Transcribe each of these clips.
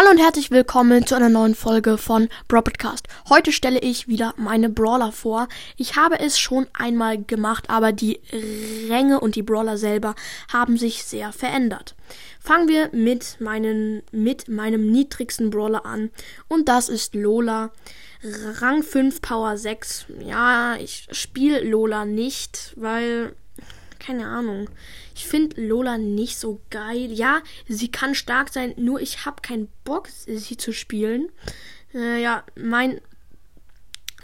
Hallo und herzlich willkommen zu einer neuen Folge von Broadcast. Heute stelle ich wieder meine Brawler vor. Ich habe es schon einmal gemacht, aber die Ränge und die Brawler selber haben sich sehr verändert. Fangen wir mit, meinen, mit meinem niedrigsten Brawler an und das ist Lola. Rang 5, Power 6. Ja, ich spiele Lola nicht, weil keine Ahnung. Ich finde Lola nicht so geil. Ja, sie kann stark sein, nur ich habe keinen Bock, sie zu spielen. Äh, ja, mein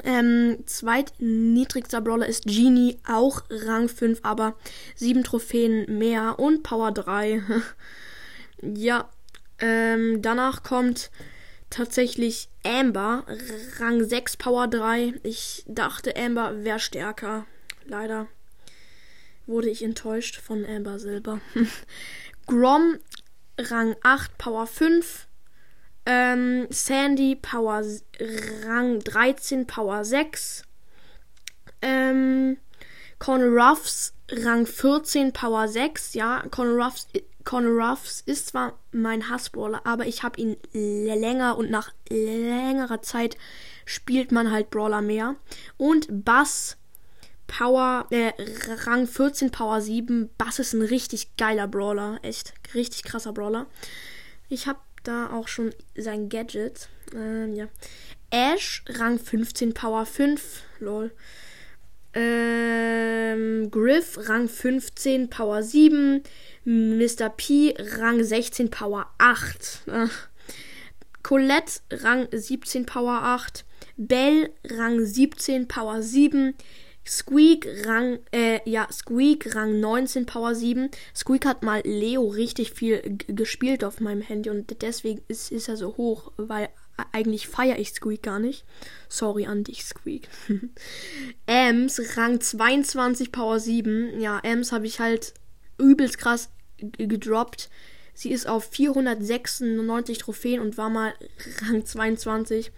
ähm, zweitniedrigster Brawler ist Genie, auch Rang 5, aber 7 Trophäen mehr und Power 3. ja, ähm, danach kommt tatsächlich Amber, Rang 6, Power 3. Ich dachte, Amber wäre stärker. Leider wurde ich enttäuscht von Amber Silber. Grom, Rang 8, Power 5. Ähm, Sandy, Power Rang 13, Power 6. Ähm, Conor Ruffs, Rang 14, Power 6. Ja, Conor Ruffs, Conor Ruffs ist zwar mein Hassbrawler, aber ich habe ihn länger und nach längerer Zeit spielt man halt Brawler mehr. Und Bass, Power, äh, Rang 14, Power 7. Bass ist ein richtig geiler Brawler. Echt, richtig krasser Brawler. Ich habe da auch schon sein Gadget. Ähm, ja. Ash, Rang 15, Power 5. Lol. Ähm, Griff, Rang 15, Power 7. Mr. P, Rang 16, Power 8. Äh. Colette, Rang 17, Power 8. Bell, Rang 17, Power 7. Squeak Rang, äh, ja, Squeak Rang 19 Power 7. Squeak hat mal Leo richtig viel gespielt auf meinem Handy und deswegen ist, ist er so hoch, weil eigentlich feiere ich Squeak gar nicht. Sorry an dich, Squeak. Ems Rang 22 Power 7. Ja, Ems habe ich halt übelst krass gedroppt. Sie ist auf 496 Trophäen und war mal Rang 22.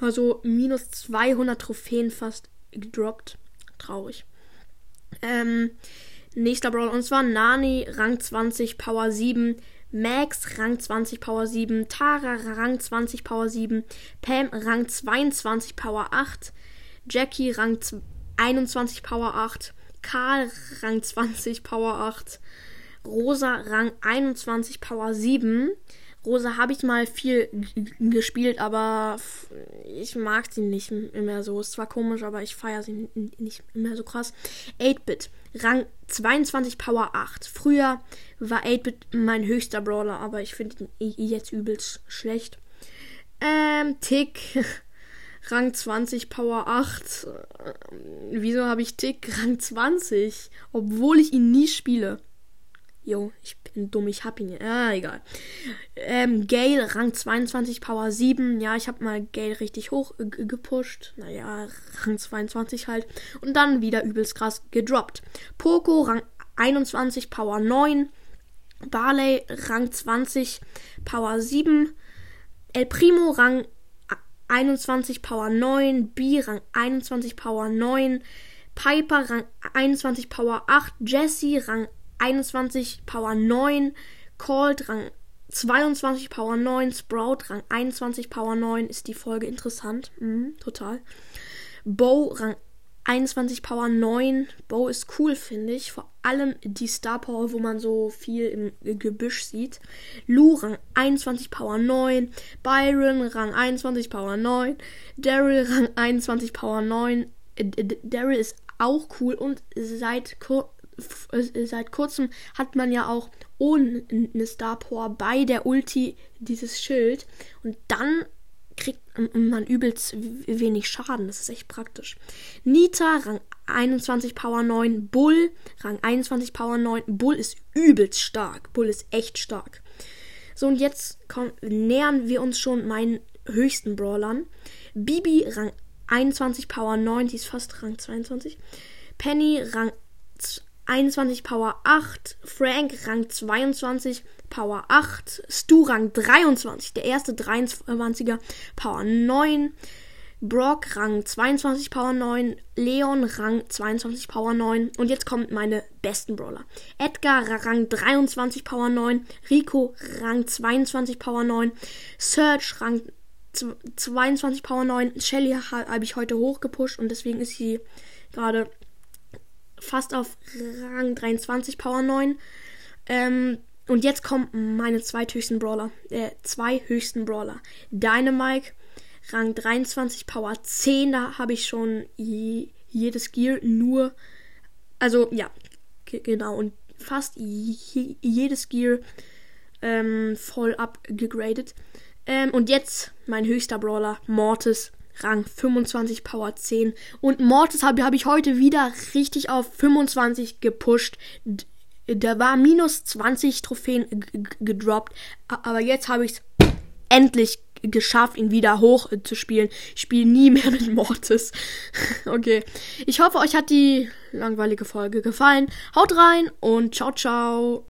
Also minus 200 Trophäen fast gedroppt. Traurig. Ähm, nächster Brawler und zwar Nani, Rang 20, Power 7. Max, Rang 20, Power 7. Tara, Rang 20, Power 7. Pam, Rang 22, Power 8. Jackie, Rang 21, Power 8. Karl, Rang 20, Power 8. Rosa, Rang 21, Power 7. Rosa habe ich mal viel gespielt, aber ich mag sie nicht mehr so. Ist zwar komisch, aber ich feiere sie nicht mehr so krass. 8-Bit, Rang 22, Power 8. Früher war 8-Bit mein höchster Brawler, aber ich finde ihn jetzt übelst schlecht. Ähm, Tick, Rang 20, Power 8. Wieso habe ich Tick Rang 20? Obwohl ich ihn nie spiele. Jo, ich bin dumm, ich hab ihn. Ah, egal. Ähm, Gale, Rang 22, Power 7. Ja, ich hab mal Gale richtig hoch äh, gepusht. Naja, Rang 22 halt. Und dann wieder übelst krass gedroppt. Poco, Rang 21, Power 9. Barley, Rang 20, Power 7. El Primo, Rang 21, Power 9. B, Rang 21, Power 9. Piper, Rang 21, Power 8. Jesse, Rang 21 Power 9, Cold Rang 22 Power 9, Sprout Rang 21 Power 9. Ist die Folge interessant? Mhm, total. Bow Rang 21 Power 9. Bow ist cool, finde ich. Vor allem die Star Power, wo man so viel im Gebüsch sieht. Lu Rang 21 Power 9. Byron Rang 21 Power 9. Daryl Rang 21 Power 9. Äh, Daryl ist auch cool und seit seit kurzem hat man ja auch ohne eine Star Power bei der Ulti dieses Schild und dann kriegt man übelst wenig Schaden. Das ist echt praktisch. Nita, Rang 21 Power 9. Bull, Rang 21 Power 9. Bull ist übelst stark. Bull ist echt stark. So, und jetzt komm, nähern wir uns schon meinen höchsten Brawlern. Bibi, Rang 21 Power 9. Die ist fast Rang 22. Penny, Rang 21 Power 8, Frank Rang 22 Power 8, Stu Rang 23, der erste 23er Power 9, Brock Rang 22 Power 9, Leon Rang 22 Power 9 und jetzt kommt meine besten Brawler. Edgar Rang 23 Power 9, Rico Rang 22 Power 9, Serge Rang 22 Power 9, Shelly habe ich heute hochgepusht und deswegen ist sie gerade fast auf Rang 23 Power 9. Ähm, und jetzt kommen meine zweithöchsten Brawler, äh, zwei höchsten Brawler. Dynamike Rang 23, Power 10, da habe ich schon je, jedes Gear nur, also ja, genau, und fast je, jedes Gear ähm, voll abgegradet. Ähm, und jetzt mein höchster Brawler, Mortis, Rang 25, Power 10. Und Mortis habe hab ich heute wieder richtig auf 25 gepusht. Da war minus 20 Trophäen gedroppt. Aber jetzt habe ich es endlich geschafft, ihn wieder hoch äh, zu spielen. Ich spiele nie mehr mit Mortis. okay. Ich hoffe, euch hat die langweilige Folge gefallen. Haut rein und ciao, ciao.